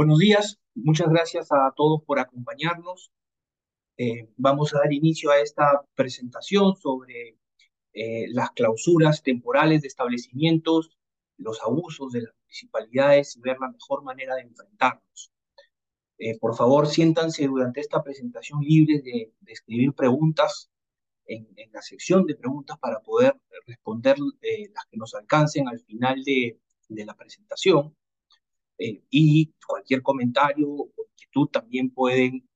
Buenos días, muchas gracias a todos por acompañarnos. Eh, vamos a dar inicio a esta presentación sobre eh, las clausuras temporales de establecimientos, los abusos de las municipalidades y ver la mejor manera de enfrentarlos. Eh, por favor, siéntanse durante esta presentación libres de, escribir preguntas en, la sección de preguntas para poder responder las que nos alcancen al final de la presentación. Eh, y cualquier comentario o inquietud también pueden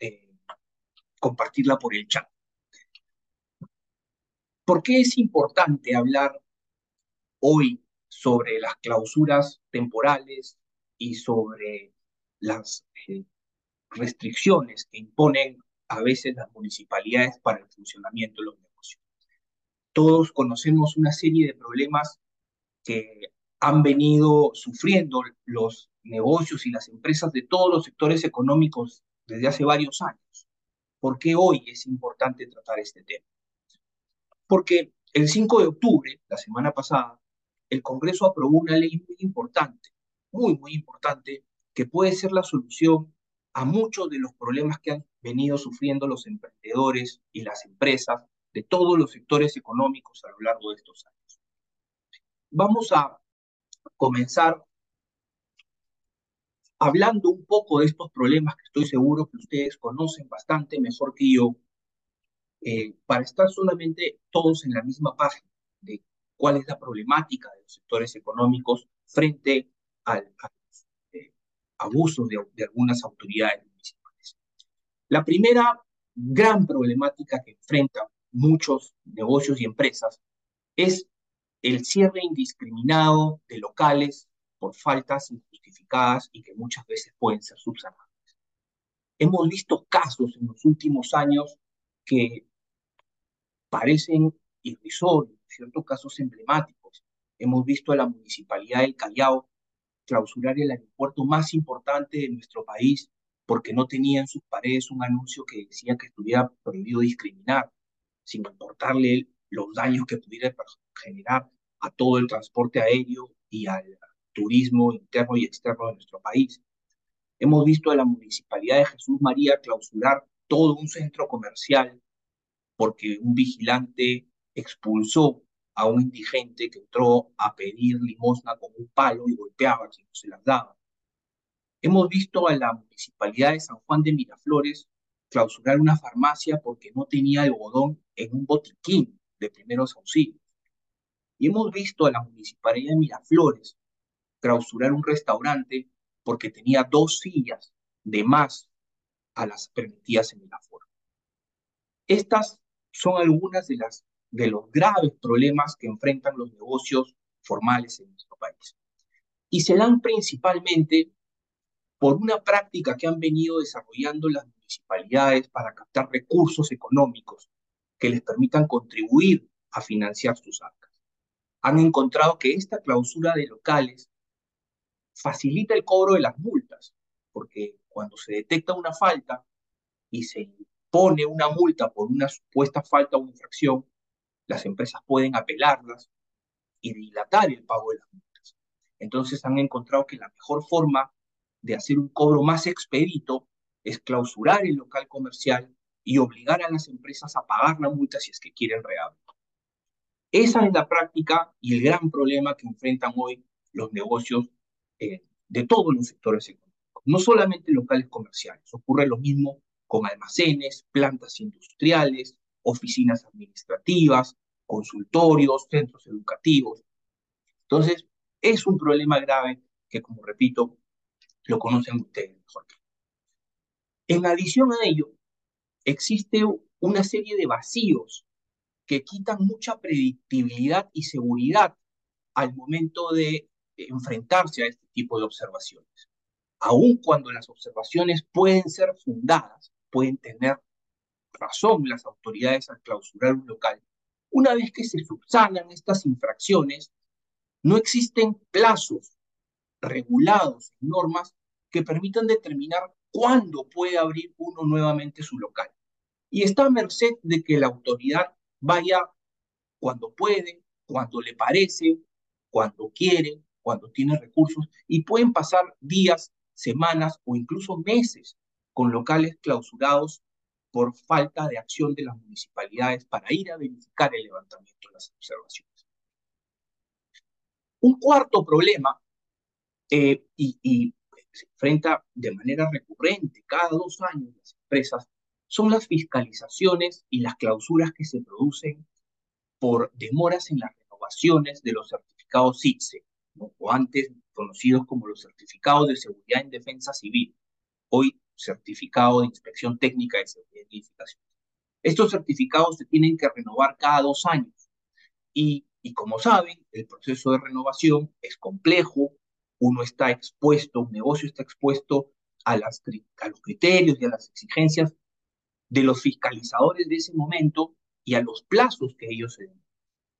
eh, compartirla por el chat. ¿Por qué es importante hablar hoy sobre las clausuras temporales y sobre las eh, restricciones que imponen a veces las municipalidades para el funcionamiento de los negocios? Todos conocemos una serie de problemas que han venido sufriendo los negocios y las empresas de todos los sectores económicos desde hace varios años. ¿Por qué hoy es importante tratar este tema? Porque el 5 de octubre, la semana pasada, el Congreso aprobó una ley muy importante, muy, muy importante, que puede ser la solución a muchos de los problemas que han venido sufriendo los emprendedores y las empresas de todos los sectores económicos a lo largo de estos años. Vamos a comenzar hablando un poco de estos problemas que estoy seguro que ustedes conocen bastante mejor que yo, eh, para estar solamente todos en la misma página de cuál es la problemática de los sectores económicos frente al, a eh, abusos de, de algunas autoridades municipales. La primera gran problemática que enfrentan muchos negocios y empresas es el cierre indiscriminado de locales por faltas injustificadas y que muchas veces pueden ser subsanadas. Hemos visto casos en los últimos años que parecen irrisorios, ciertos casos emblemáticos. Hemos visto a la municipalidad del Callao clausurar el aeropuerto más importante de nuestro país porque no tenía en sus paredes un anuncio que decía que estuviera prohibido discriminar, sin importarle los daños que pudiera generar a todo el transporte aéreo y al turismo interno y externo de nuestro país. Hemos visto a la Municipalidad de Jesús María clausurar todo un centro comercial porque un vigilante expulsó a un indigente que entró a pedir limosna con un palo y golpeaba a quien no se las daba. Hemos visto a la Municipalidad de San Juan de Miraflores clausurar una farmacia porque no tenía algodón en un botiquín de primeros auxilios. Y hemos visto a la Municipalidad de Miraflores clausurar un restaurante porque tenía dos sillas de más a las permitidas en el aforo. Estas son algunas de, las, de los graves problemas que enfrentan los negocios formales en nuestro país. Y se dan principalmente por una práctica que han venido desarrollando las municipalidades para captar recursos económicos que les permitan contribuir a financiar sus actos han encontrado que esta clausura de locales facilita el cobro de las multas, porque cuando se detecta una falta y se impone una multa por una supuesta falta o infracción, las empresas pueden apelarlas y dilatar el pago de las multas. Entonces han encontrado que la mejor forma de hacer un cobro más expedito es clausurar el local comercial y obligar a las empresas a pagar la multa si es que quieren reabrir. Esa es la práctica y el gran problema que enfrentan hoy los negocios eh, de todos los sectores económicos, no solamente locales comerciales. Ocurre lo mismo con almacenes, plantas industriales, oficinas administrativas, consultorios, centros educativos. Entonces, es un problema grave que, como repito, lo conocen ustedes mejor. En adición a ello, existe una serie de vacíos que quitan mucha predictibilidad y seguridad al momento de enfrentarse a este tipo de observaciones. Aun cuando las observaciones pueden ser fundadas, pueden tener razón las autoridades al clausurar un local, una vez que se subsanan estas infracciones, no existen plazos regulados normas que permitan determinar cuándo puede abrir uno nuevamente su local. Y está a merced de que la autoridad vaya cuando puede, cuando le parece, cuando quiere, cuando tiene recursos, y pueden pasar días, semanas o incluso meses con locales clausurados por falta de acción de las municipalidades para ir a verificar el levantamiento de las observaciones. Un cuarto problema, eh, y, y se enfrenta de manera recurrente cada dos años las empresas, son las fiscalizaciones y las clausuras que se producen por demoras en las renovaciones de los certificados CITSE, o antes conocidos como los certificados de seguridad en defensa civil, hoy certificado de inspección técnica de seguridad y edificación. Estos certificados se tienen que renovar cada dos años y, y como saben, el proceso de renovación es complejo, uno está expuesto, un negocio está expuesto a, las, a los criterios y a las exigencias de los fiscalizadores de ese momento y a los plazos que ellos se den.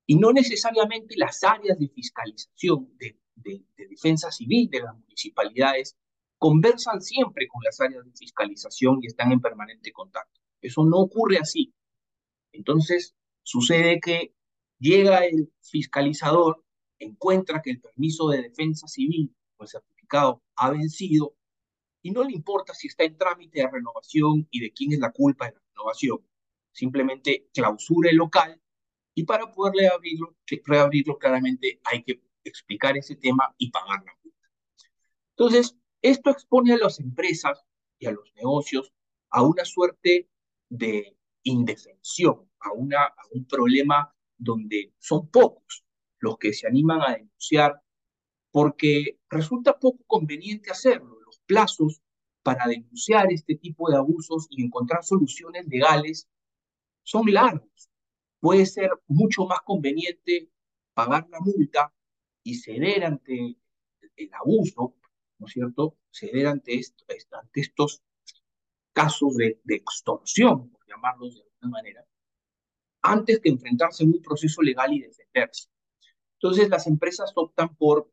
Y no necesariamente las áreas de fiscalización de, de, de, defensa civil de las municipalidades conversan siempre con las áreas de fiscalización y están en permanente contacto. Eso no ocurre así. Entonces, sucede que llega el fiscalizador, encuentra que el permiso de defensa civil o el certificado ha vencido y no le importa si está en trámite de renovación y de quién es la culpa de la renovación. Simplemente clausura el local y para poder reabrirlo, reabrirlo claramente hay que explicar ese tema y pagar la multa. Entonces, esto expone a las empresas y a los negocios a una suerte de indefensión, a, una, a un problema donde son pocos los que se animan a denunciar porque resulta poco conveniente hacerlo. Plazos para denunciar este tipo de abusos y encontrar soluciones legales son largos. Puede ser mucho más conveniente pagar la multa y ceder ante el abuso, ¿no es cierto? Ceder ante estos casos de, de extorsión, por llamarlos de alguna manera, antes que enfrentarse a un proceso legal y defenderse. Entonces las empresas optan por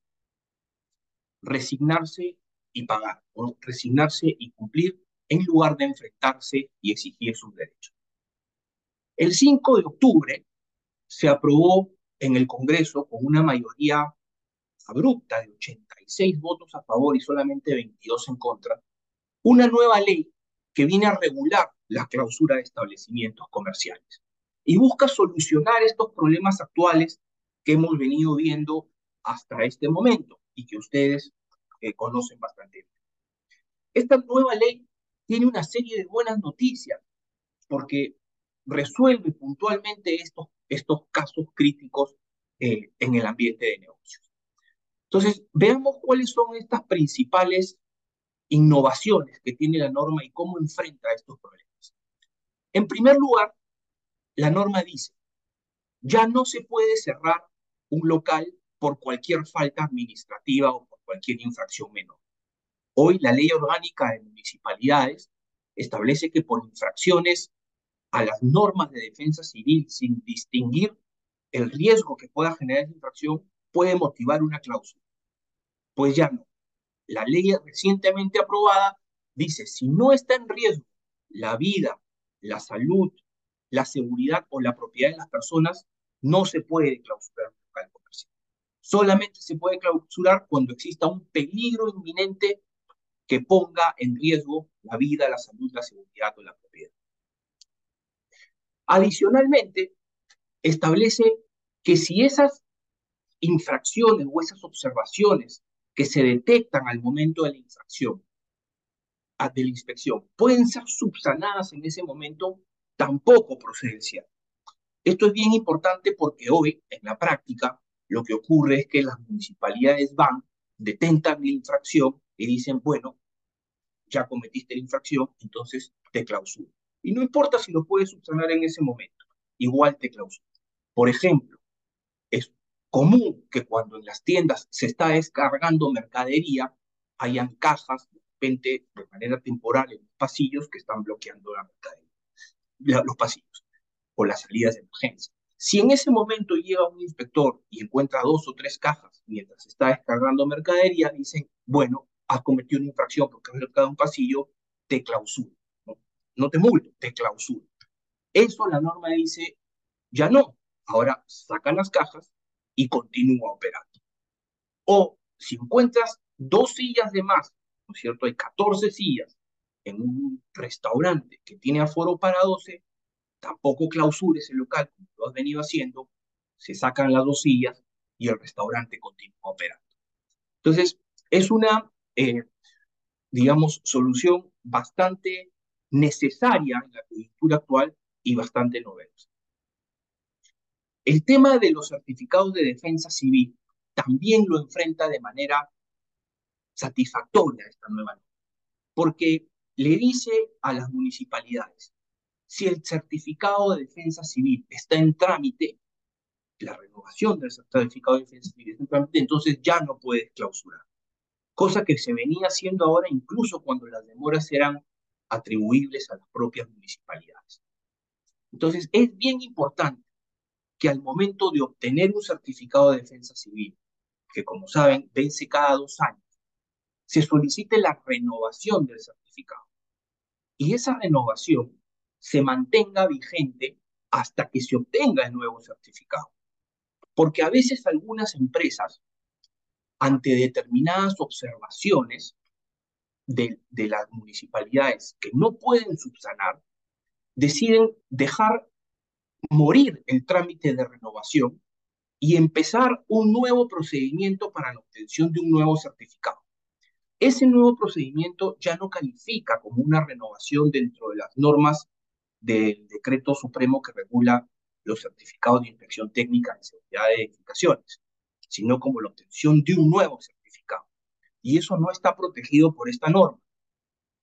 resignarse y pagar, o resignarse y cumplir en lugar de enfrentarse y exigir sus derechos. El 5 de octubre se aprobó en el Congreso con una mayoría abrupta de 86 votos a favor y solamente 22 en contra, una nueva ley que viene a regular la clausura de establecimientos comerciales y busca solucionar estos problemas actuales que hemos venido viendo hasta este momento y que ustedes conocen bastante. Esta nueva ley tiene una serie de buenas noticias porque resuelve puntualmente estos, estos casos críticos eh, en el ambiente de negocios. Entonces, veamos cuáles son estas principales innovaciones que tiene la norma y cómo enfrenta estos problemas. En primer lugar, la norma dice, ya no se puede cerrar un local por cualquier falta administrativa o cualquier infracción menor. Hoy la ley orgánica de municipalidades establece que por infracciones a las normas de defensa civil sin distinguir el riesgo que pueda generar esa infracción puede motivar una cláusula. Pues ya no. La ley recientemente aprobada dice, si no está en riesgo la vida, la salud, la seguridad o la propiedad de las personas, no se puede clausurar. Solamente se puede clausurar cuando exista un peligro inminente que ponga en riesgo la vida, la salud, la seguridad o la propiedad. Adicionalmente, establece que si esas infracciones o esas observaciones que se detectan al momento de la infracción, de la inspección, pueden ser subsanadas en ese momento, tampoco procedencia. Esto es bien importante porque hoy, en la práctica, lo que ocurre es que las municipalidades van, detentan la infracción y dicen, bueno, ya cometiste la infracción, entonces te clausura. Y no importa si lo puedes subsanar en ese momento, igual te clausura. Por ejemplo, es común que cuando en las tiendas se está descargando mercadería, hayan cajas de repente de manera temporal en los pasillos que están bloqueando la mercadería, los pasillos o las salidas de emergencia. Si en ese momento llega un inspector y encuentra dos o tres cajas mientras está descargando mercadería, dicen, bueno, has cometido una infracción porque has bloqueado un pasillo, te clausura. ¿no? no te multo, te clausura. Eso la norma dice, ya no, ahora sacan las cajas y continúa operando. O si encuentras dos sillas de más es cierto? Hay 14 sillas en un restaurante que tiene aforo para 12, tampoco clausures el local como lo has venido haciendo, se sacan las dos sillas y el restaurante continúa operando. Entonces, es una, eh, digamos, solución bastante necesaria en la coyuntura actual y bastante novedosa. El tema de los certificados de defensa civil también lo enfrenta de manera satisfactoria esta nueva ley, porque le dice a las municipalidades, si el certificado de defensa civil está en trámite, la renovación del certificado de defensa civil está en trámite, entonces ya no puedes clausurar. Cosa que se venía haciendo ahora incluso cuando las demoras eran atribuibles a las propias municipalidades. Entonces, es bien importante que al momento de obtener un certificado de defensa civil, que como saben vence cada dos años, se solicite la renovación del certificado. Y esa renovación se mantenga vigente hasta que se obtenga el nuevo certificado. Porque a veces algunas empresas, ante determinadas observaciones de, las municipalidades que no pueden subsanar, deciden dejar morir el trámite de renovación y empezar un nuevo procedimiento para la obtención de un nuevo certificado. Ese nuevo procedimiento ya no califica como una renovación dentro de las normas del decreto supremo que regula los certificados de inspección técnica en seguridad de edificaciones, sino como la obtención de un nuevo certificado. Y eso no está protegido por esta norma.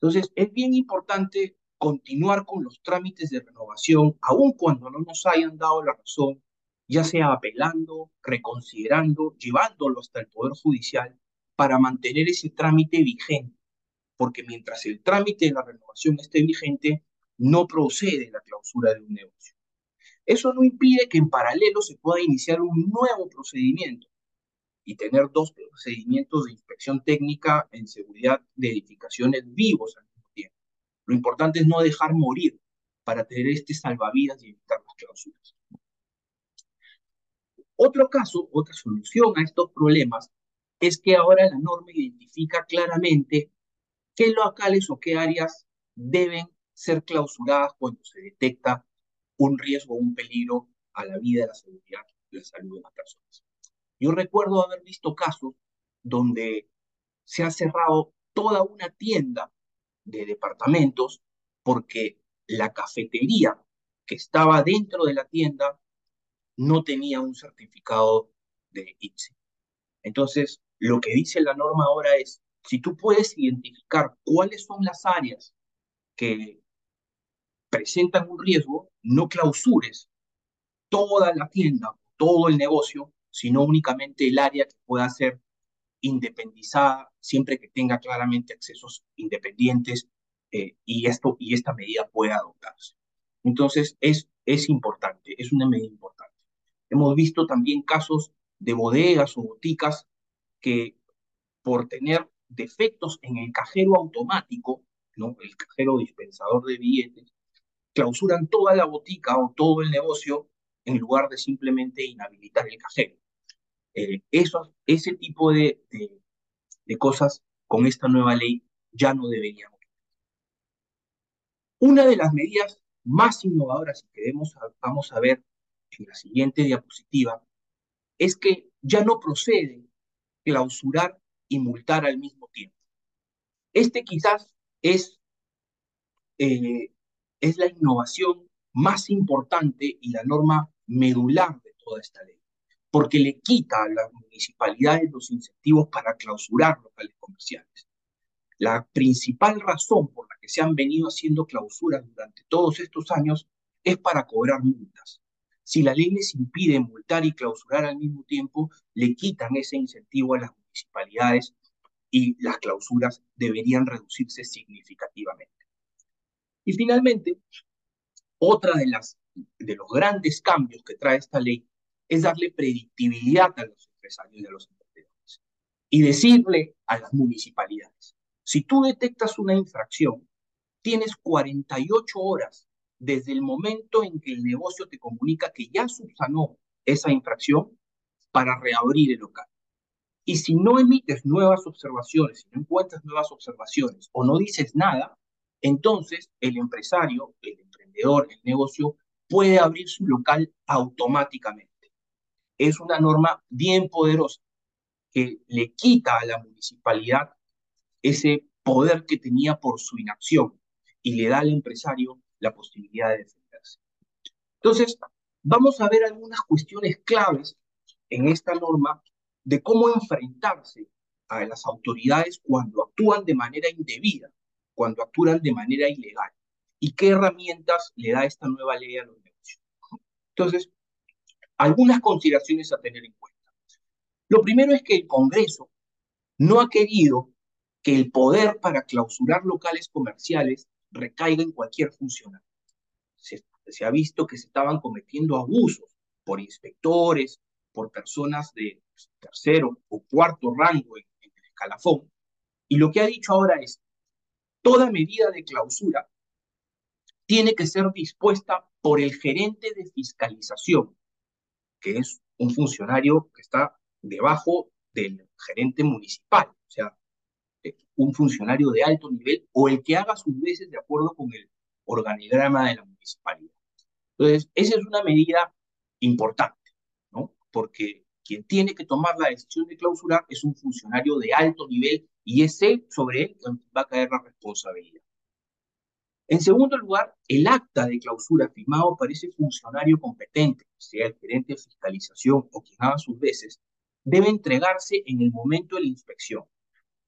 Entonces, es bien importante continuar con los trámites de renovación, aun cuando no nos hayan dado la razón, ya sea apelando, reconsiderando, llevándolo hasta el Poder Judicial, para mantener ese trámite vigente, porque mientras el trámite de la renovación esté vigente, no procede la clausura de un negocio. Eso no impide que en paralelo se pueda iniciar un nuevo procedimiento y tener dos procedimientos de inspección técnica en seguridad de edificaciones vivos al mismo tiempo. Lo importante es no dejar morir para tener este salvavidas y evitar las clausuras. Otro caso, otra solución a estos problemas es que ahora la norma identifica claramente qué locales o qué áreas deben ser clausuradas cuando se detecta un riesgo o un peligro a la vida, la seguridad y la salud de las personas. Yo recuerdo haber visto casos donde se ha cerrado toda una tienda de departamentos porque la cafetería que estaba dentro de la tienda no tenía un certificado de ITSE. Entonces, lo que dice la norma ahora es, si tú puedes identificar cuáles son las áreas que presentan un riesgo, no clausures toda la tienda, todo el negocio, sino únicamente el área que pueda ser independizada, siempre que tenga claramente accesos independientes eh, y, esto, y esta medida pueda adoptarse. Entonces, es, es importante, es una medida importante. Hemos visto también casos de bodegas o boticas que por tener defectos en el cajero automático, ¿no? el cajero dispensador de billetes, clausuran toda la botica o todo el negocio en lugar de simplemente inhabilitar el cajero. Eh, eso, ese tipo de, cosas con esta nueva ley ya no deberíamos. Una de las medidas más innovadoras que vamos a ver en la siguiente diapositiva es que ya no procede clausurar y multar al mismo tiempo. Este quizás es, eh, es la innovación más importante y la norma medular de toda esta ley, porque le quita a las municipalidades los incentivos para clausurar locales comerciales. La principal razón por la que se han venido haciendo clausuras durante todos estos años es para cobrar multas. Si la ley les impide multar y clausurar al mismo tiempo, le quitan ese incentivo a las municipalidades y las clausuras deberían reducirse significativamente. Y finalmente, otra de, las, de los grandes cambios que trae esta ley es darle predictibilidad a los empresarios y a los emprendedores y decirle a las municipalidades, si tú detectas una infracción, tienes 48 horas desde el momento en que el negocio te comunica que ya subsanó esa infracción para reabrir el local. Y si no emites nuevas observaciones, si no encuentras nuevas observaciones o no dices nada, entonces el empresario, el emprendedor, el negocio puede abrir su local automáticamente. Es una norma bien poderosa que le quita a la municipalidad ese poder que tenía por su inacción y le da al empresario la posibilidad de defenderse. Entonces, vamos a ver algunas cuestiones claves en esta norma de cómo enfrentarse a las autoridades cuando actúan de manera indebida, cuando actúan de manera ilegal, y qué herramientas le da esta nueva ley a los negocios. Entonces, algunas consideraciones a tener en cuenta. Lo primero es que el Congreso no ha querido que el poder para clausurar locales comerciales recaiga en cualquier funcionario. Se, se ha visto que se estaban cometiendo abusos por inspectores, por personas de tercero o cuarto rango en, el escalafón. Y lo que ha dicho ahora es, toda medida de clausura tiene que ser dispuesta por el gerente de fiscalización, que es un funcionario que está debajo del gerente municipal, o sea, eh, un funcionario de alto nivel o el que haga sus veces de acuerdo con el organigrama de la municipalidad. Entonces, esa es una medida importante, ¿no? Porque quien tiene que tomar la decisión de clausurar es un funcionario de alto nivel y es él, sobre él, va a caer la responsabilidad. En segundo lugar, el acta de clausura firmado por ese funcionario competente, sea el gerente de fiscalización o quien haga sus veces, debe entregarse en el momento de la inspección.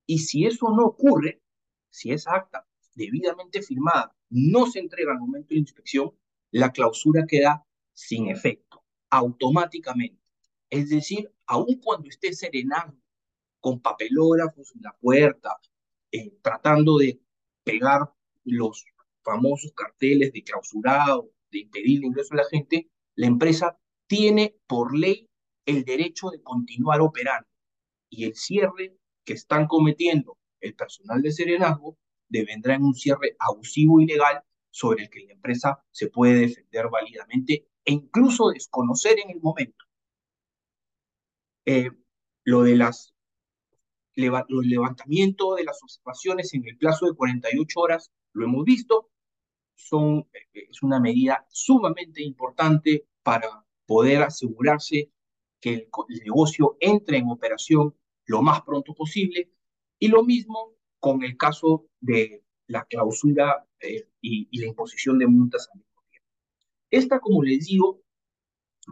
Y si eso no ocurre, si esa acta debidamente firmada no se entrega al momento de la inspección, la clausura queda sin efecto, automáticamente. Es decir, aun cuando esté serenando con papelógrafos en la puerta, eh, tratando de pegar los famosos carteles de clausurado, de impedir el ingreso de la gente, la empresa tiene por ley el derecho de continuar operando. Y el cierre que están cometiendo el personal de serenazgo devendrá en un cierre abusivo y ilegal sobre el que la empresa se puede defender válidamente e incluso desconocer en el momento eh, lo de las el levantamiento de las observaciones en el plazo de 48 horas, lo hemos visto, son, eh, es una medida sumamente importante para poder asegurarse que el, negocio entre en operación lo más pronto posible. Y lo mismo con el caso de la clausura eh, y, y, la imposición de multas al mismo tiempo. Esta, como les digo,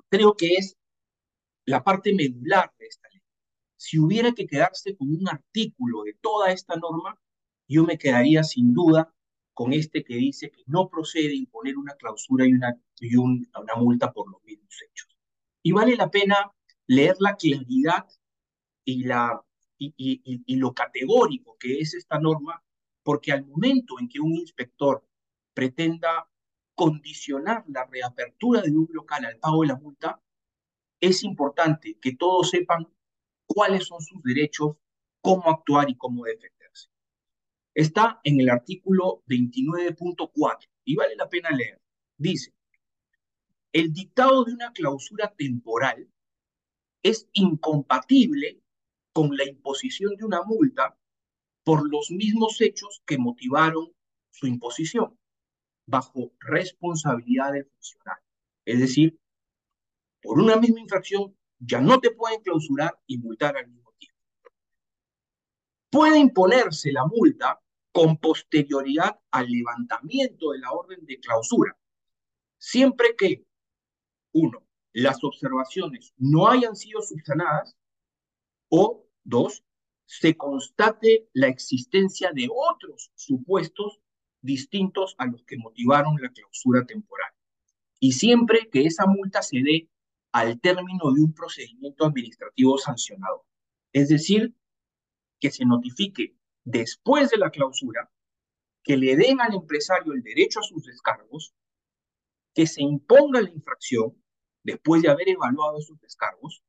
creo que es la parte medular de esta ley. Si hubiera que quedarse con un artículo de toda esta norma, yo me quedaría sin duda con este que dice que no procede imponer una clausura y una, y una multa por los mismos hechos. Y vale la pena leer la claridad y, la, y, y, y lo categórico que es esta norma, porque al momento en que un inspector pretenda condicionar la reapertura de un local al pago de la multa, es importante que todos sepan cuáles son sus derechos, cómo actuar y cómo defenderse. Está en el artículo 29.4 y vale la pena leer. Dice, el dictado de una clausura temporal es incompatible con la imposición de una multa por los mismos hechos que motivaron su imposición, bajo responsabilidad del funcionario. Es decir, por una misma infracción ya no te pueden clausurar y multar al mismo tiempo. Puede imponerse la multa con posterioridad al levantamiento de la orden de clausura, siempre que, uno, las observaciones no hayan sido subsanadas o, dos, se constate la existencia de otros supuestos distintos a los que motivaron la clausura temporal. Y siempre que esa multa se dé al término de un procedimiento administrativo sancionado. Es decir, que se notifique después de la clausura, que le den al empresario el derecho a sus descargos, que se imponga la infracción después de haber evaluado esos descargos,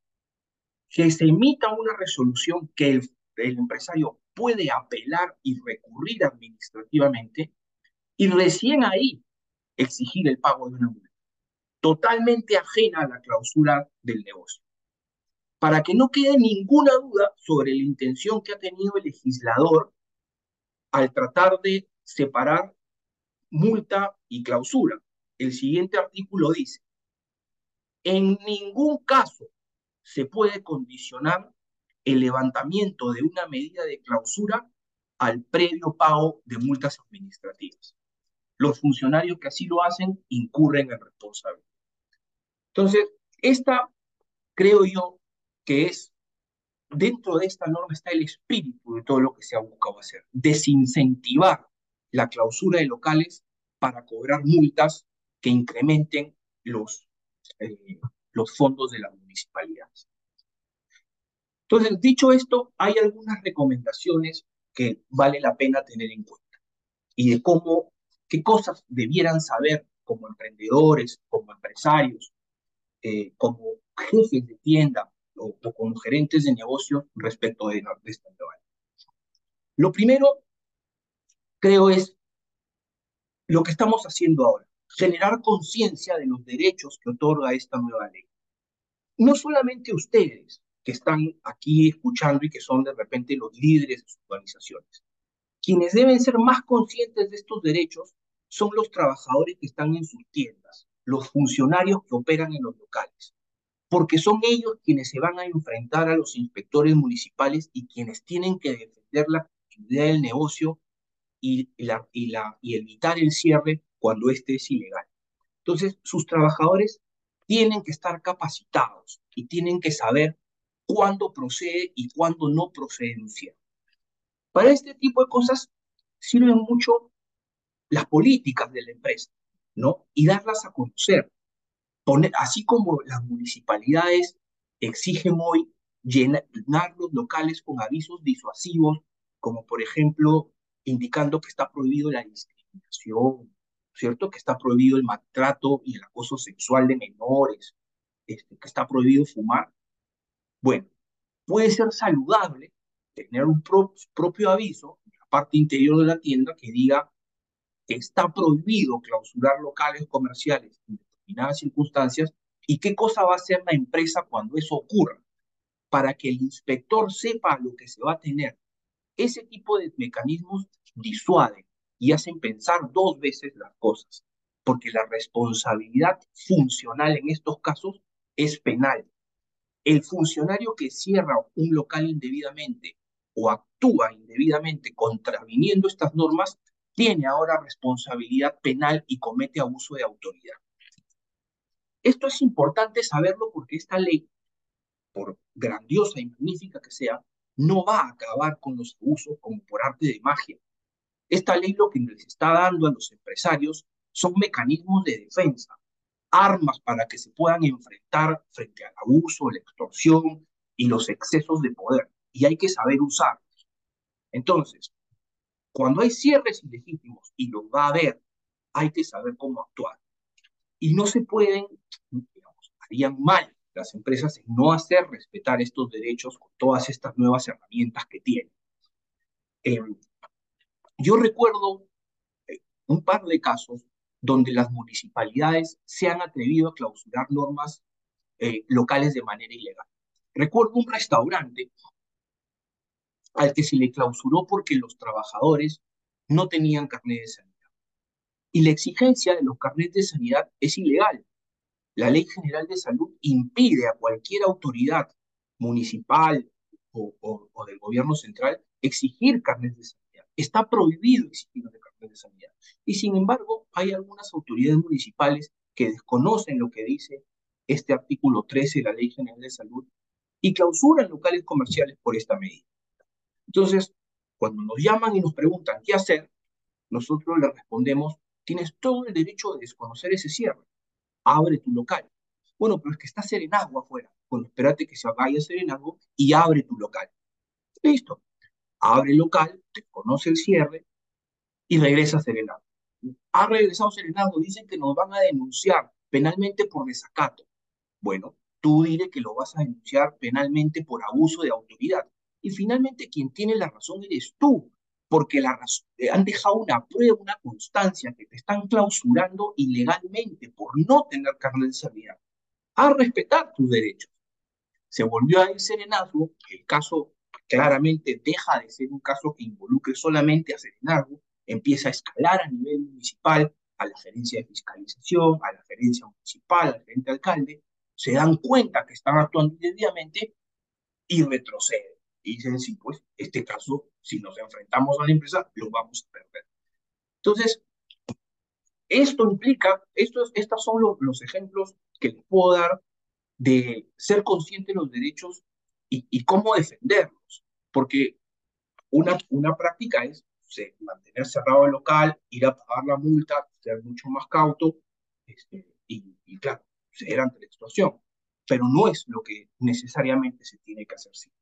que se emita una resolución que el, el empresario puede apelar y recurrir administrativamente y recién ahí exigir el pago de una multa totalmente ajena a la clausura del negocio. para que no quede ninguna duda sobre la intención que ha tenido el legislador al tratar de separar multa y clausura. El siguiente artículo dice, en ningún caso se puede condicionar el levantamiento de una medida de clausura al previo pago de multas administrativas. Los funcionarios que así lo hacen incurren en responsabilidad. Entonces, esta creo yo que es, dentro de esta norma está el espíritu de todo lo que se ha buscado hacer, desincentivar la clausura de locales para cobrar multas que incrementen los, eh, los fondos de las municipalidades. Entonces, dicho esto, hay algunas recomendaciones que vale la pena tener en cuenta y de cómo, qué cosas debieran saber como emprendedores, como empresarios, eh, como jefes de tienda o, como gerentes de negocio respecto de, de esta ley. Lo primero, creo, es lo que estamos haciendo ahora, generar conciencia de los derechos que otorga esta nueva ley. No solamente ustedes que están aquí escuchando y que son de repente los líderes de sus organizaciones. Quienes deben ser más conscientes de estos derechos son los trabajadores que están en sus tiendas, los funcionarios que operan en los locales, porque son ellos quienes se van a enfrentar a los inspectores municipales y quienes tienen que defender la actividad del negocio y, la, y, la, y evitar el cierre cuando éste es ilegal. Entonces, sus trabajadores tienen que estar capacitados y tienen que saber cuándo procede y cuándo no procede un cierre. Para este tipo de cosas sirven mucho las políticas de la empresa, Y darlas a conocer. Poner, así como las municipalidades exigen hoy llenar los locales con avisos disuasivos, como por ejemplo indicando que está prohibido la discriminación, ¿cierto? Que está prohibido el maltrato y el acoso sexual de menores, este, que está prohibido fumar. Bueno, puede ser saludable tener un propio aviso en la parte interior de la tienda que diga está prohibido clausurar locales comerciales en determinadas circunstancias y qué cosa va a hacer la empresa cuando eso ocurra, para que el inspector sepa lo que se va a tener. Ese tipo de mecanismos disuaden y hacen pensar dos veces las cosas, porque la responsabilidad funcional en estos casos es penal. El funcionario que cierra un local indebidamente o actúa indebidamente contraviniendo estas normas tiene ahora responsabilidad penal y comete abuso de autoridad. Esto es importante saberlo porque esta ley, por grandiosa y magnífica que sea, no va a acabar con los abusos como por arte de magia. Esta ley lo que les está dando a los empresarios son mecanismos de defensa, armas para que se puedan enfrentar frente al abuso, la extorsión y los excesos de poder. Y hay que saber usarlos. Entonces, cuando hay cierres ilegítimos, y los va a haber, hay que saber cómo actuar. Y no se pueden, digamos, harían mal las empresas en no hacer respetar estos derechos con todas estas nuevas herramientas que tienen. Eh, yo recuerdo eh, un par de casos donde las municipalidades se han atrevido a clausurar normas eh, locales de manera ilegal. Recuerdo un restaurante al que se le clausuró porque los trabajadores no tenían carnet de sanidad. Y la exigencia de los carnets de sanidad es ilegal. La Ley General de Salud impide a cualquier autoridad municipal o, del gobierno central exigir carnets de sanidad. Está prohibido exigir carnet de sanidad. Y sin embargo, hay algunas autoridades municipales que desconocen lo que dice este artículo 13 de la Ley General de Salud y clausuran locales comerciales por esta medida. Entonces, cuando nos llaman y nos preguntan qué hacer, nosotros les respondemos, tienes todo el derecho de desconocer ese cierre. Abre tu local. Bueno, pero es que está Serenazgo afuera. Bueno, espérate que se vaya Serenazgo y abre tu local. Listo abre el local, conoce el cierre y regresa a Serenado. Ha regresado Serenado, dicen que nos van a denunciar penalmente por desacato. Bueno, tú dile que lo vas a denunciar penalmente por abuso de autoridad. Y finalmente quien tiene la razón eres tú, porque la eh, han dejado una prueba, una constancia que te están clausurando ilegalmente por no tener carnet de sanidad. A respetar tus derechos. se volvió a ir serenazgo, el caso claramente deja de ser un caso que involucre solamente a serenazgo, empieza a escalar a nivel municipal, a la gerencia de fiscalización, a la gerencia municipal, al gerente alcalde, se dan cuenta que están actuando indebidamente y retroceden. Y dicen, sí, pues este caso, si nos enfrentamos a la empresa, lo vamos a perder. Entonces, esto implica, estos, estos son los, los ejemplos que les puedo dar de ser consciente de los derechos y, cómo defenderlos. Porque una, una práctica es mantener cerrado el local, ir a pagar la multa, ser mucho más cauto este, y, y, claro, ceder ante la extorsión. Pero no es lo que necesariamente se tiene que hacer siempre.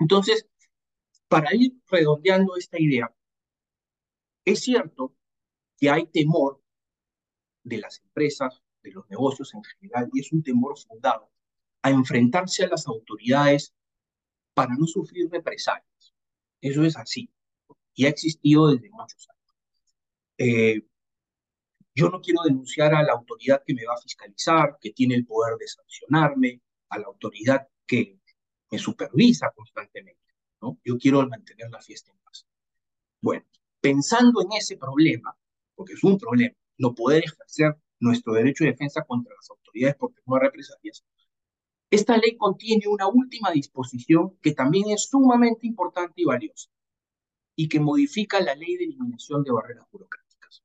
Entonces, para ir redondeando esta idea, es cierto que hay temor de las empresas, de los negocios en general, y es un temor fundado a enfrentarse a las autoridades para no sufrir represalias. Eso es así y ha existido desde muchos años. Eh, yo no quiero denunciar a la autoridad que me va a fiscalizar, que tiene el poder de sancionarme, a la autoridad que me supervisa constantemente. ¿no? Yo quiero mantener la fiesta en paz. Bueno, pensando en ese problema, porque es un problema, no poder ejercer nuestro derecho de defensa contra las autoridades por temor a represalias, esta ley contiene una última disposición que también es sumamente importante y valiosa y que modifica la ley de eliminación de barreras burocráticas.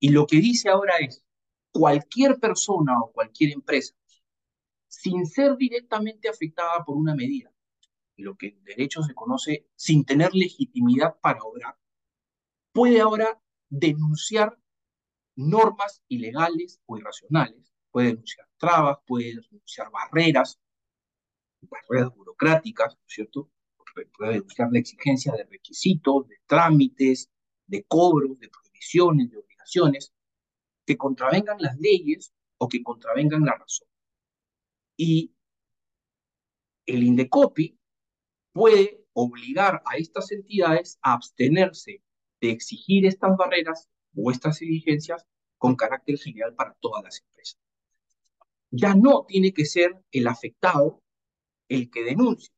Y lo que dice ahora es, cualquier persona o cualquier empresa, sin ser directamente afectada por una medida, lo que en derecho se conoce sin tener legitimidad para obrar, puede ahora denunciar normas ilegales o irracionales, puede denunciar trabas, puede denunciar barreras, barreras burocráticas, ¿no es cierto? puede buscar la exigencia de requisitos, de trámites, de cobros, de prohibiciones, de obligaciones, que contravengan las leyes o que contravengan la razón. Y el INDECOPI puede obligar a estas entidades a abstenerse de exigir estas barreras o estas exigencias con carácter general para todas las empresas. Ya no tiene que ser el afectado el que denuncie,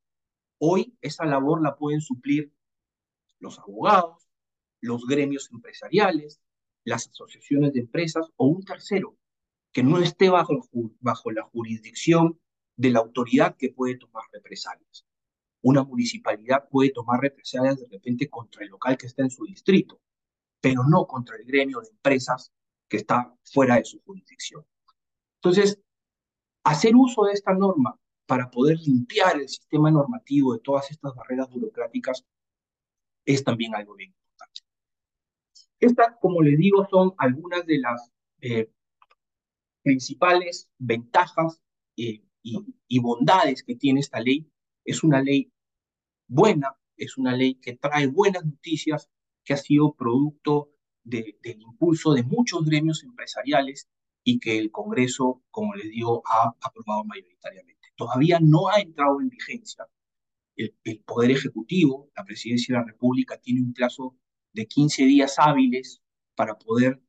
Hoy esa labor la pueden suplir los abogados, los gremios empresariales, las asociaciones de empresas o un tercero que no esté bajo, la jurisdicción de la autoridad que puede tomar represalias. Una municipalidad puede tomar represalias de repente contra el local que está en su distrito, pero no contra el gremio de empresas que está fuera de su jurisdicción. Entonces, hacer uso de esta norma para poder limpiar el sistema normativo de todas estas barreras burocráticas es también algo bien importante. Estas, como les digo, son algunas de las eh, principales ventajas eh, y, bondades que tiene esta ley. Es una ley buena, es una ley que trae buenas noticias, que ha sido producto del impulso de muchos gremios empresariales y que el Congreso, como les digo, ha aprobado mayoritariamente todavía no ha entrado en vigencia. El, Poder Ejecutivo, la Presidencia de la República, tiene un plazo de 15 días hábiles para poder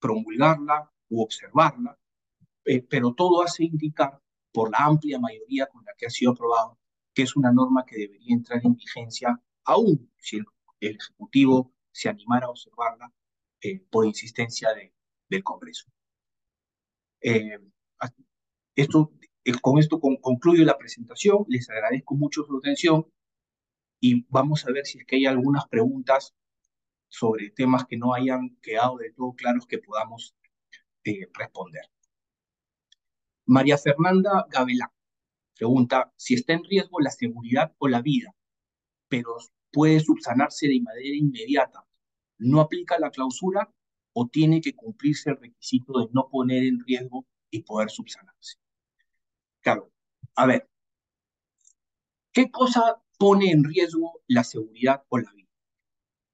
promulgarla u observarla, eh, pero todo hace indicar, por la amplia mayoría con la que ha sido aprobado, que es una norma que debería entrar en vigencia aún si el, Ejecutivo se animara a observarla eh, por insistencia de, del Congreso. Eh, esto con esto concluyo la presentación, les agradezco mucho su atención y vamos a ver si es que hay algunas preguntas sobre temas que no hayan quedado de todo claros que podamos eh, responder. María Fernanda Gavelán pregunta si está en riesgo la seguridad o la vida, pero puede subsanarse de manera inmediata. ¿No aplica la clausura o tiene que cumplirse el requisito de no poner en riesgo y poder subsanarse? Claro, a ver, ¿qué cosa pone en riesgo la seguridad o la vida?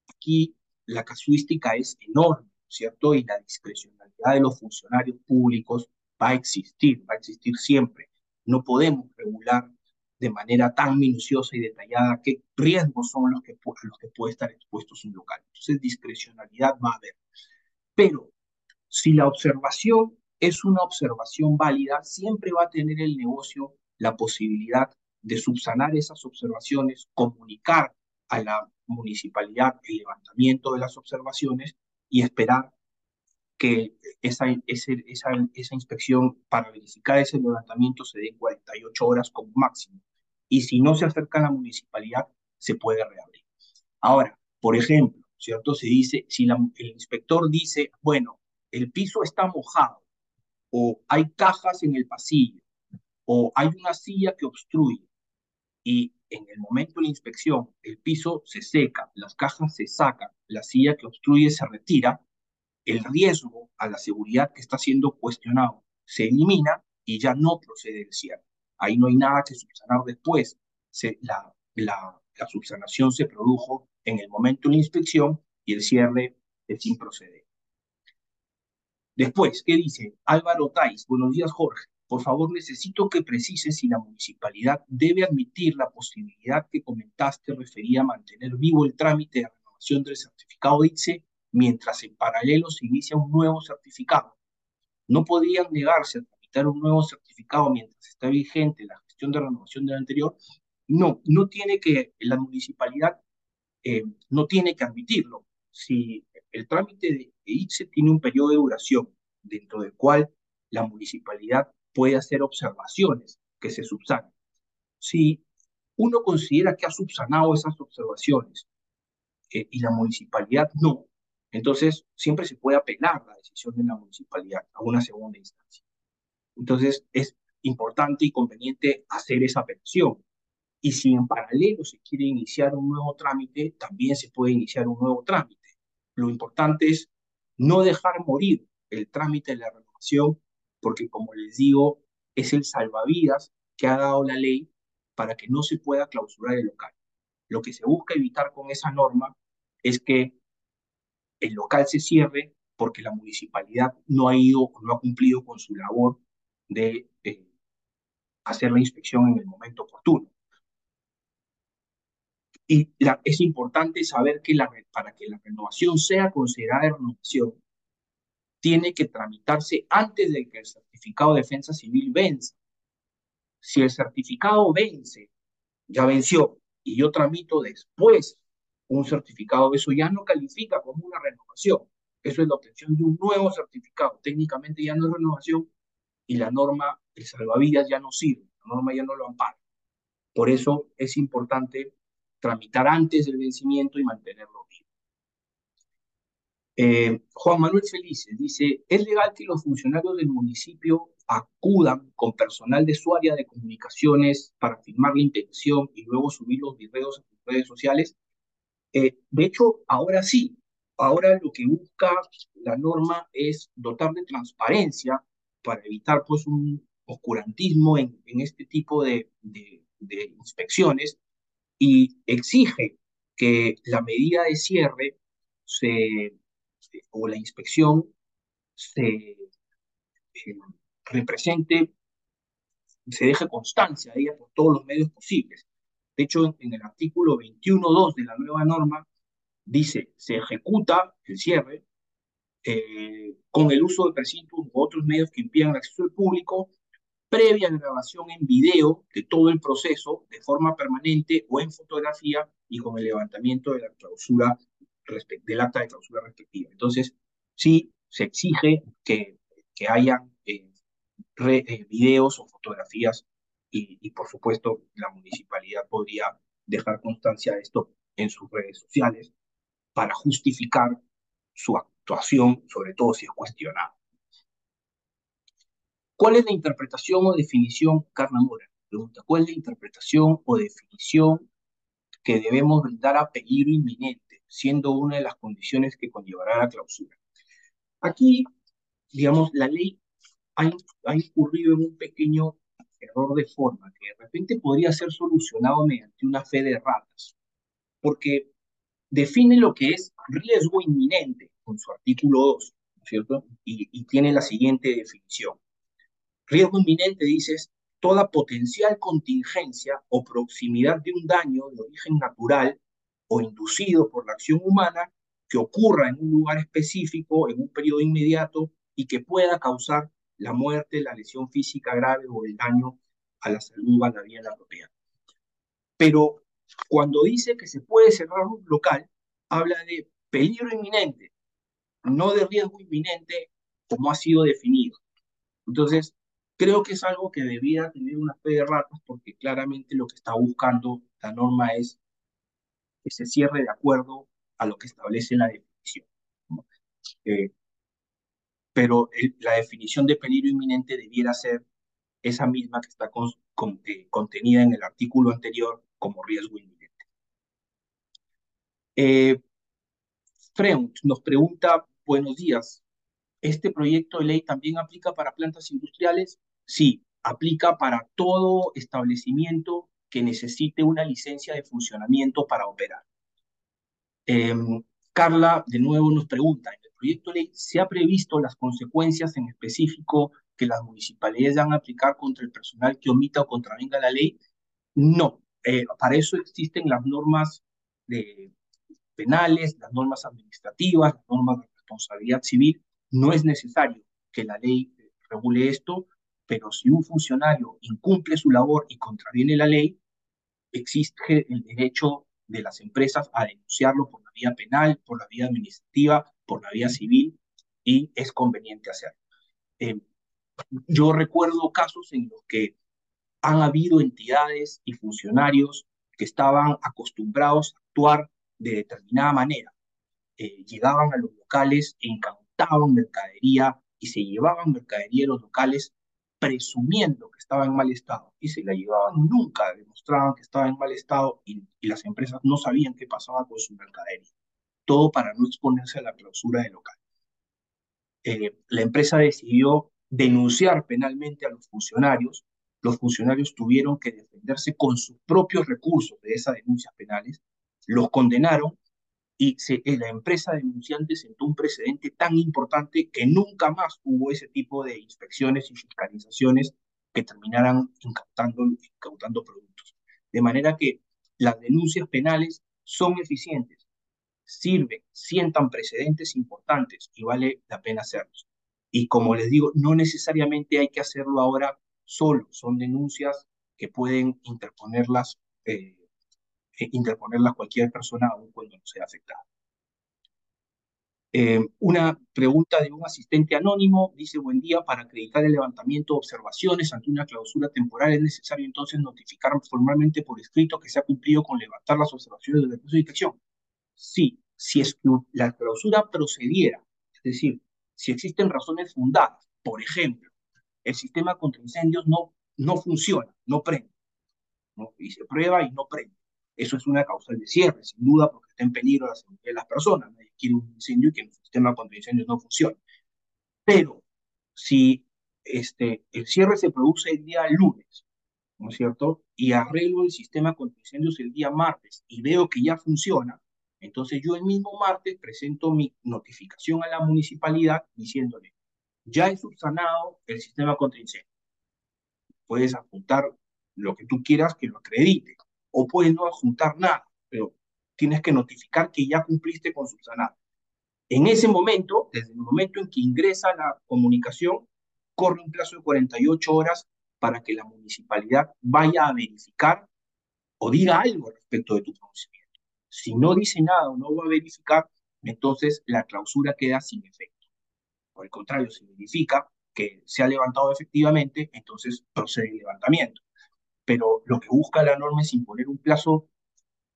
Aquí la casuística es enorme, ¿cierto? Y la discrecionalidad de los funcionarios públicos va a existir, va a existir siempre. No podemos regular de manera tan minuciosa y detallada qué riesgos son los que, los que puede estar expuestos un local. Entonces, discrecionalidad va a haber. Pero si la observación es una observación válida, siempre va a tener el negocio la posibilidad de subsanar esas observaciones, comunicar a la municipalidad el levantamiento de las observaciones y esperar que esa, esa, esa, inspección para verificar ese levantamiento se dé en 48 horas como máximo. Y si no se acerca a la municipalidad, se puede reabrir. Ahora, por ejemplo, ¿cierto? Se dice, si el inspector dice, bueno, el piso está mojado, o hay cajas en el pasillo, o hay una silla que obstruye, y en el momento de la inspección el piso se seca, las cajas se sacan, la silla que obstruye se retira, el riesgo a la seguridad que está siendo cuestionado se elimina y ya no procede el cierre. Ahí no hay nada que subsanar después. Se, la, la, subsanación se produjo en el momento de la inspección y el cierre es sin proceder. Después, ¿qué dice? Álvaro Tais, buenos días Jorge. Por favor, necesito que precises si la municipalidad debe admitir la posibilidad que comentaste refería a mantener vivo el trámite renovación del certificado de mientras en paralelo se inicia un nuevo certificado. No podrían negarse a tramitar un nuevo certificado mientras está vigente la gestión de renovación del anterior. No, no tiene que, la municipalidad eh, no tiene que admitirlo. Si el trámite de ITSE tiene un periodo de duración dentro del cual la municipalidad puede hacer observaciones que se subsanen. Si uno considera que ha subsanado esas observaciones eh, y la municipalidad no, entonces, siempre se puede apelar la decisión de la municipalidad a una segunda instancia. Entonces, es importante y conveniente hacer esa apelación. Y si en paralelo se quiere iniciar un nuevo trámite, también se puede iniciar un nuevo trámite. Lo importante es no dejar morir el trámite de la renovación, porque como les digo, es el salvavidas que ha dado la ley para que no se pueda clausurar el local. Lo que se busca evitar con esa norma es que el local se cierre porque la municipalidad no ha ido no ha cumplido con su labor de eh, hacer la inspección en el momento oportuno. Y es importante saber que la, para que la renovación sea considerada renovación, tiene que tramitarse antes de que el certificado de defensa civil vence. Si el certificado vence, ya venció, y yo tramito después un certificado, eso ya no califica como una renovación. Eso es la obtención de un nuevo certificado. Técnicamente ya no es renovación y la norma, el salvavidas ya no sirve, la norma ya no lo ampara. Por eso es importante tramitar antes del vencimiento y mantenerlo vivo. Eh, Juan Manuel Felices dice, ¿es legal que los funcionarios del municipio acudan con personal de su área de comunicaciones para firmar la intención y luego subir los videos a sus redes sociales? Eh, de hecho, ahora sí, ahora lo que busca la norma es dotar de transparencia para evitar pues un oscurantismo en, este tipo de, de, inspecciones y exige que la medida de cierre se, o la inspección se eh, represente, se deje constancia de ella por todos los medios posibles. De hecho, en el artículo 21.2 de la nueva norma dice, se ejecuta el cierre eh, con el uso de precintos u otros medios que impidan el acceso al público, previa grabación en video de todo el proceso de forma permanente o en fotografía y con el levantamiento de la clausura del acta de clausura respectiva. Entonces, sí se exige que, que hayan eh, eh, videos o fotografías y, por supuesto la municipalidad podría dejar constancia de esto en sus redes sociales para justificar su actuación, sobre todo si es cuestionada. ¿Cuál es la interpretación o definición, Carla Mora? Pregunta, ¿cuál es la interpretación o definición que debemos brindar a peligro inminente, siendo una de las condiciones que conllevará la clausura? Aquí, digamos, la ley ha, ha incurrido en un pequeño error de forma que de repente podría ser solucionado mediante una fe de ratas, porque define lo que es riesgo inminente con su artículo 2, ¿cierto? Y, y tiene la siguiente definición. Riesgo inminente, dices, toda potencial contingencia o proximidad de un daño de origen natural o inducido por la acción humana que ocurra en un lugar específico, en un periodo inmediato y que pueda causar la muerte, la lesión física grave o el daño a la salud, a la vida propiedad. Pero cuando dice que se puede cerrar un local, habla de peligro inminente, no de riesgo inminente como ha sido definido. Entonces, creo que es algo que debiera tener una fe de ratas porque claramente lo que está buscando la norma es que se cierre de acuerdo a lo que establece la definición. Eh, pero la definición de peligro inminente debiera ser esa misma que está eh, contenida en el artículo anterior como riesgo inminente. Eh, Freund nos pregunta, buenos días, ¿este proyecto de ley también aplica para plantas industriales? Sí, aplica para todo establecimiento que necesite una licencia de funcionamiento para operar. Em, Carla, de nuevo, nos pregunta, ¿en el proyecto de ley se ha previsto las consecuencias en específico que las municipalidades van a aplicar contra el personal que omita o contravenga la ley? No, eh, para eso existen las normas de, penales, las normas administrativas, las normas de responsabilidad civil. No es necesario que la ley regule esto, pero si un funcionario incumple su labor y contraviene la ley, existe el derecho de las empresas a denunciarlo por la vía penal, por la vía administrativa, por la vía civil, y es conveniente hacerlo. Eh, yo recuerdo casos en los que han habido entidades y funcionarios que estaban acostumbrados a actuar de determinada manera. Eh, llegaban a los locales, incautaban mercadería y se llevaban mercadería de los locales presumiendo que estaba en mal estado y se la llevaban nunca, demostraban que estaba en mal estado y, las empresas no sabían qué pasaba con su mercadería. Todo para no exponerse a la clausura del local. Eh, la empresa decidió denunciar penalmente a los funcionarios. Los funcionarios tuvieron que defenderse con sus propios recursos de esas denuncias penales. Los condenaron y se, eh, la empresa denunciante sentó un precedente tan importante que nunca más hubo ese tipo de inspecciones y fiscalizaciones que terminaran incautando, incautando productos. De manera que las denuncias penales son eficientes, sirven, sientan precedentes importantes y vale la pena hacerlos. Y como les digo, no necesariamente hay que hacerlo ahora solo, son denuncias que pueden interponerlas eh, interponerla cualquier persona aun cuando no sea afectada. Eh, una pregunta de un asistente anónimo dice, buen día, para acreditar el levantamiento de observaciones ante una clausura temporal es necesario entonces notificar formalmente por escrito que se ha cumplido con levantar las observaciones del recurso de inspección. Sí, si es que la clausura procediera, es decir, si existen razones fundadas, por ejemplo, el sistema contra incendios no, no funciona, no prende, ¿no? y se prueba y no prende eso es una causa de cierre, sin duda, porque está en peligro la seguridad de las personas. Nadie quiere un incendio y que el sistema contra incendios no funcione. Pero si este, el cierre se produce el día lunes, ¿no es cierto? Y arreglo el sistema contra incendios el día martes y veo que ya funciona, entonces yo el mismo martes presento mi notificación a la municipalidad diciéndole, ya he subsanado el sistema contra incendios. Puedes apuntar lo que tú quieras que lo acredite o puedes no adjuntar nada, pero tienes que notificar que ya cumpliste con subsanar. En ese momento, desde el momento en que ingresa la comunicación, corre un plazo de 48 horas para que la municipalidad vaya a verificar o diga algo respecto de tu conocimiento. Si no dice nada o no va a verificar, entonces la clausura queda sin efecto. Por el contrario, si verifica que se ha levantado efectivamente, entonces procede el levantamiento pero lo que busca la norma es imponer un plazo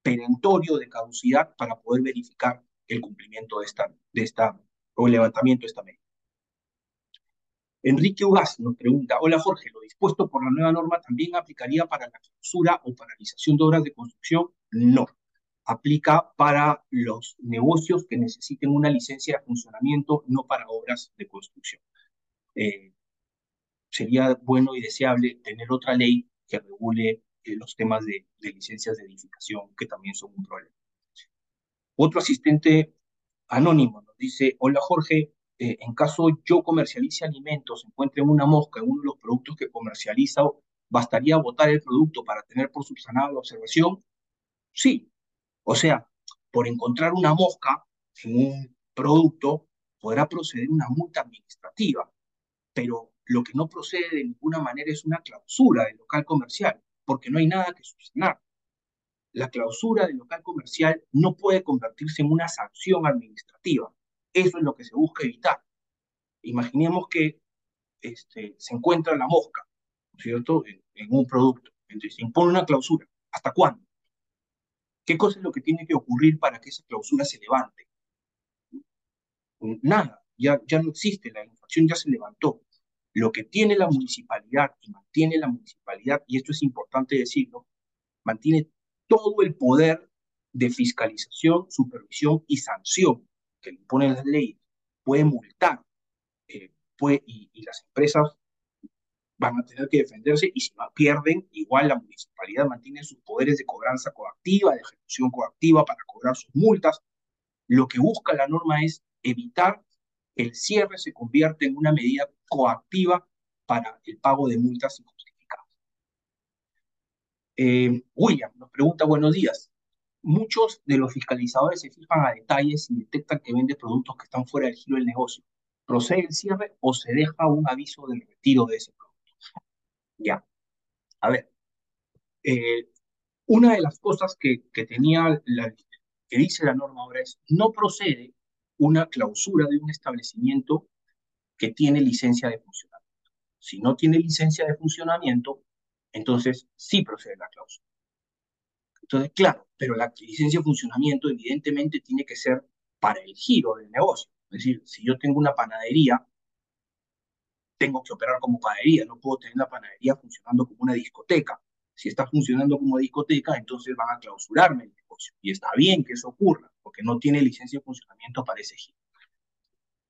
perentorio de caducidad para poder verificar el cumplimiento de esta, de esta o el levantamiento de esta medida. Enrique Ugas nos pregunta, hola Jorge, ¿lo dispuesto por la nueva norma también aplicaría para la clausura o paralización de obras de construcción? No, aplica para los negocios que necesiten una licencia de funcionamiento, no para obras de construcción. Eh, sería bueno y deseable tener otra ley que regule eh, los temas de, licencias de edificación, que también son un problema. Otro asistente anónimo nos dice, hola Jorge, eh, en caso yo comercialice alimentos, encuentre una mosca en uno de los productos que comercializa, ¿bastaría votar el producto para tener por subsanada la observación? Sí. O sea, por encontrar una mosca en un producto, podrá proceder una multa administrativa, pero lo que no procede de ninguna manera es una clausura del local comercial, porque no hay nada que subsanar. La clausura del local comercial no puede convertirse en una sanción administrativa. Eso es lo que se busca evitar. Imaginemos que este, se encuentra la mosca, ¿cierto?, en, en un producto. Entonces, se impone una clausura. ¿Hasta cuándo? ¿Qué cosa es lo que tiene que ocurrir para que esa clausura se levante? Nada, ya, ya no existe, la infracción ya se levantó. Lo que tiene la municipalidad y mantiene la municipalidad, y esto es importante decirlo, mantiene todo el poder de fiscalización, supervisión y sanción que le imponen las leyes. Puede multar, eh, puede, y, y las empresas van a tener que defenderse y si no pierden, igual la municipalidad mantiene sus poderes de cobranza coactiva, de ejecución coactiva para cobrar sus multas. Lo que busca la norma es evitar que el cierre se convierta en una medida coactiva para el pago de multas injustificadas. Eh, William nos pregunta, buenos días. Muchos de los fiscalizadores se fijan a detalles y detectan que vende productos que están fuera del giro del negocio. ¿Procede el cierre o se deja un aviso del retiro de ese producto? Ya. A ver, eh, una de las cosas que, que tenía, la, que dice la norma ahora es, no procede una clausura de un establecimiento que tiene licencia de funcionamiento. Si no tiene licencia de funcionamiento, entonces sí procede la cláusula. Entonces, claro, pero la licencia de funcionamiento evidentemente tiene que ser para el giro del negocio. Es decir, si yo tengo una panadería tengo que operar como panadería, no puedo tener la panadería funcionando como una discoteca. Si está funcionando como discoteca, entonces van a clausurarme el negocio. Y está bien que eso ocurra, porque no tiene licencia de funcionamiento para ese giro.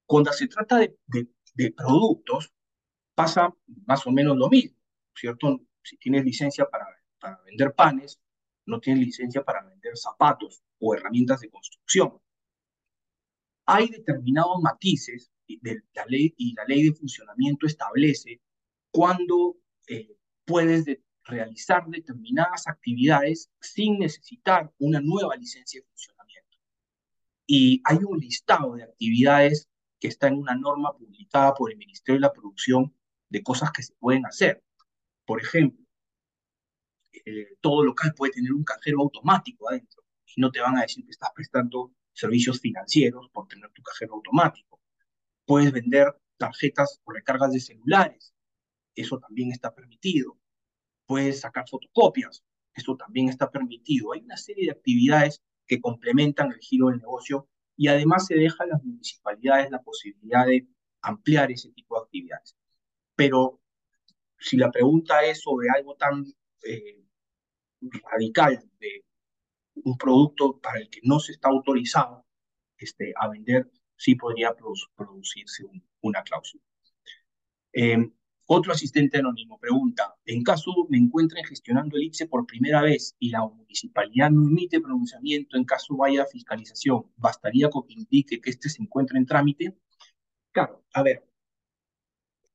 Cuando se trata de, productos, pasa más o menos lo mismo, ¿cierto? Si tienes licencia para, para vender panes, no tienes licencia para vender zapatos o herramientas de construcción. Hay determinados matices de la ley y la ley de funcionamiento establece cuándo eh, puedes de, realizar determinadas actividades sin necesitar una nueva licencia de funcionamiento. Y hay un listado de actividades que está en una norma publicada por el Ministerio de la Producción de cosas que se pueden hacer. Por ejemplo, eh, todo local puede tener un cajero automático adentro y no te van a decir que estás prestando servicios financieros por tener tu cajero automático Puedes vender tarjetas o recargas de celulares, eso también está permitido. Puedes sacar fotocopias, eso también está permitido. Hay una serie de actividades que complementan el giro del negocio y además se deja a las municipalidades la posibilidad de ampliar ese tipo de actividades. Pero si la pregunta es sobre algo tan eh, radical de un producto para el que no se está autorizado este, a vender, sí podría producirse una cláusula. Eh, otro asistente anónimo pregunta, en caso me encuentren gestionando el IPSE por primera vez y la municipalidad no emite pronunciamiento en caso vaya a fiscalización, ¿bastaría con que indique que este se encuentra en trámite? Claro, a ver,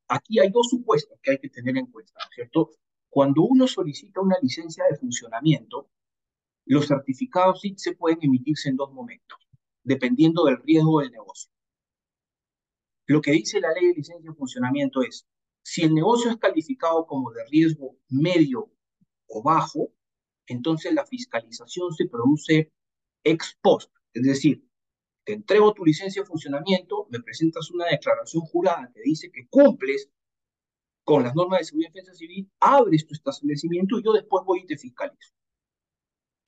aquí hay dos supuestos que hay que tener en cuenta, ¿cierto? Cuando uno solicita una licencia de funcionamiento, los certificados IPSE pueden emitirse en dos momentos dependiendo del riesgo del negocio. Lo que dice la ley de licencia de funcionamiento es, si el negocio es calificado como de riesgo medio o bajo, entonces la fiscalización se produce ex post, es decir, te entrego tu licencia de funcionamiento, me presentas una declaración jurada que dice que cumples con las normas de seguridad y defensa civil, abres tu establecimiento y yo después voy y te fiscalizo.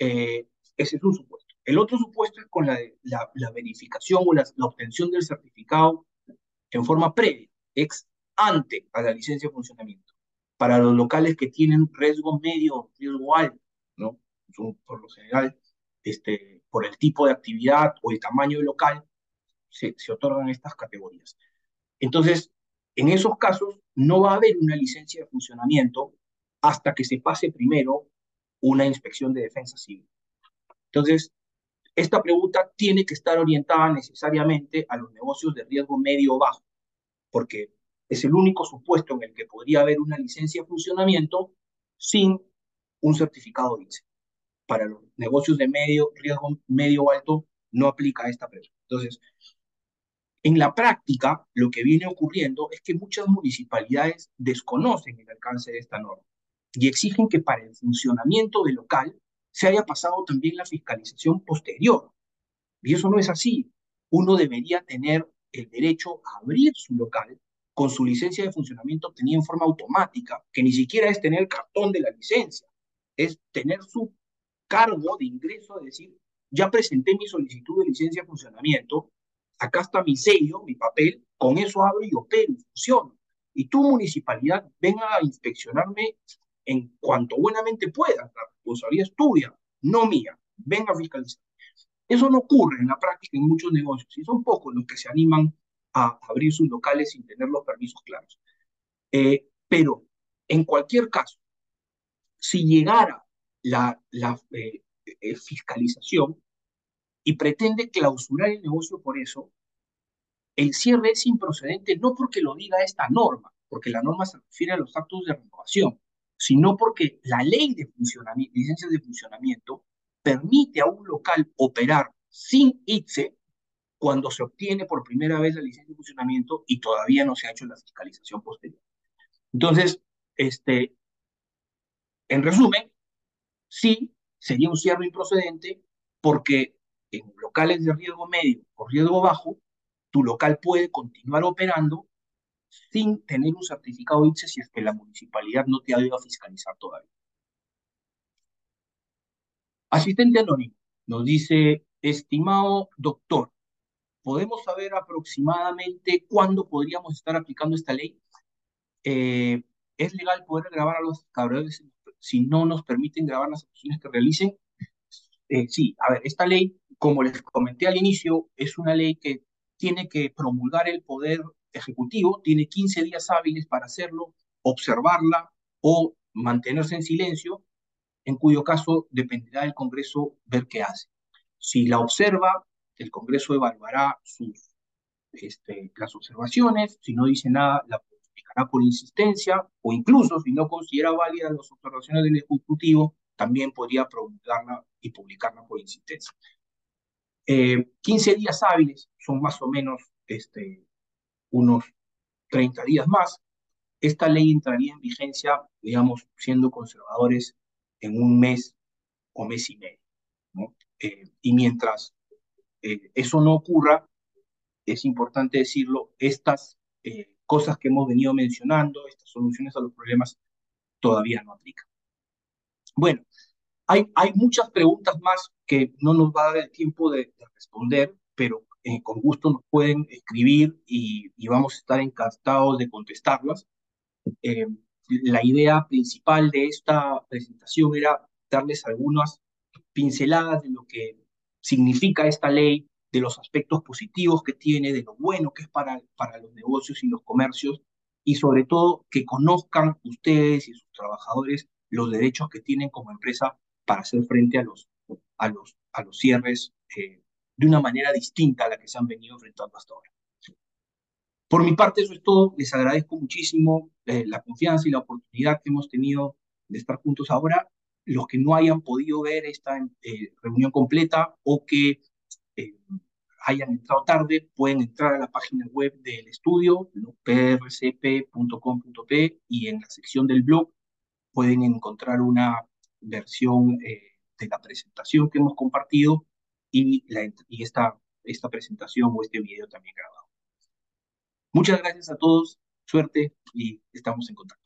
Eh, ese es un supuesto. El otro supuesto es con la, la, verificación o la, obtención del certificado en forma previa, ex ante a la licencia de funcionamiento, para los locales que tienen riesgo medio, riesgo alto, ¿no? por lo general, este, por el tipo de actividad o el tamaño del local, se, se otorgan estas categorías. Entonces, en esos casos, no va a haber una licencia de funcionamiento hasta que se pase primero una inspección de defensa civil. Entonces, esta pregunta tiene que estar orientada necesariamente a los negocios de riesgo medio o bajo, porque es el único supuesto en el que podría haber una licencia de funcionamiento sin un certificado ICE. Para los negocios de medio riesgo medio o alto no aplica esta pregunta. Entonces, En la práctica, lo que viene ocurriendo es que muchas municipalidades desconocen el alcance de esta norma y exigen que para el funcionamiento del local se haya pasado también la fiscalización posterior. Y eso no es así. Uno debería tener el derecho a abrir su local con su licencia de funcionamiento obtenida en forma automática, que ni siquiera es tener cartón de la licencia, es tener su cargo de ingreso, es decir, ya presenté mi solicitud de licencia de funcionamiento, acá está mi sello, mi papel, con eso abro y opero y funciono. Y tu municipalidad venga a inspeccionarme en cuanto buenamente pueda, la responsabilidad es tuya, no mía, venga a fiscalizar. Eso no ocurre en la práctica en muchos negocios y son pocos los que se animan a abrir sus locales sin tener los permisos claros. Eh, pero en cualquier caso, si llegara la, la eh, eh, fiscalización y pretende clausurar el negocio por eso, el cierre es improcedente no porque lo diga esta norma, porque la norma se refiere a los actos de renovación, sino porque la ley de funcionamiento, licencias de funcionamiento, permite a un local operar sin ITSE cuando se obtiene por primera vez la licencia de funcionamiento y todavía no se ha hecho la fiscalización posterior. Entonces, este, en resumen, sí, sería un cierre improcedente porque en locales de riesgo medio o riesgo bajo, tu local puede continuar operando sin tener un certificado ITSE si es que la municipalidad no te ha ido a fiscalizar todavía. Asistente anónimo nos dice, estimado doctor, ¿podemos saber aproximadamente cuándo podríamos estar aplicando esta ley? Eh, ¿Es legal poder grabar a los cabradores si no nos permiten grabar las acciones que realicen? Eh, sí, a ver, esta ley, como les comenté al inicio, es una ley que tiene que promulgar el Poder Ejecutivo, tiene 15 días hábiles para hacerlo, observarla o mantenerse en silencio, en cuyo caso dependerá del Congreso ver qué hace. Si la observa, el Congreso evaluará sus, este, las observaciones, si no dice nada, la publicará por insistencia, o incluso si no considera válidas las observaciones del Ejecutivo, también podría promulgarla y publicarla por insistencia. 15 eh, días hábiles son más o menos este, unos 30 días más. Esta ley entraría en vigencia, digamos, siendo conservadores en un mes o mes y medio. Eh, y mientras eh, eso no ocurra, es importante decirlo, estas cosas que hemos venido mencionando, estas soluciones a los problemas, todavía no aplican. Bueno, hay, muchas preguntas más que no nos va a dar el tiempo de, responder, pero eh, con gusto nos pueden escribir y, vamos a estar encantados de contestarlas. Eh, la idea principal de esta presentación era darles algunas pinceladas de lo que significa esta ley, de los aspectos positivos que tiene, de lo bueno que es para, para los negocios y los comercios, y sobre todo que conozcan ustedes y sus trabajadores los derechos que tienen como empresa para hacer frente a los, a los, a los cierres eh, de una manera distinta a la que se han venido enfrentando hasta ahora. Por mi parte, eso es todo. Les agradezco muchísimo eh, la confianza y la oportunidad que hemos tenido de estar juntos ahora. Los que no hayan podido ver esta eh, reunión completa o que hayan entrado tarde, pueden entrar a la página web del estudio, prcp.com.p, y en la sección del blog pueden encontrar una versión eh, de la presentación que hemos compartido y, la, esta, esta presentación o este video también grabado. Muchas gracias a todos, suerte y estamos en contacto.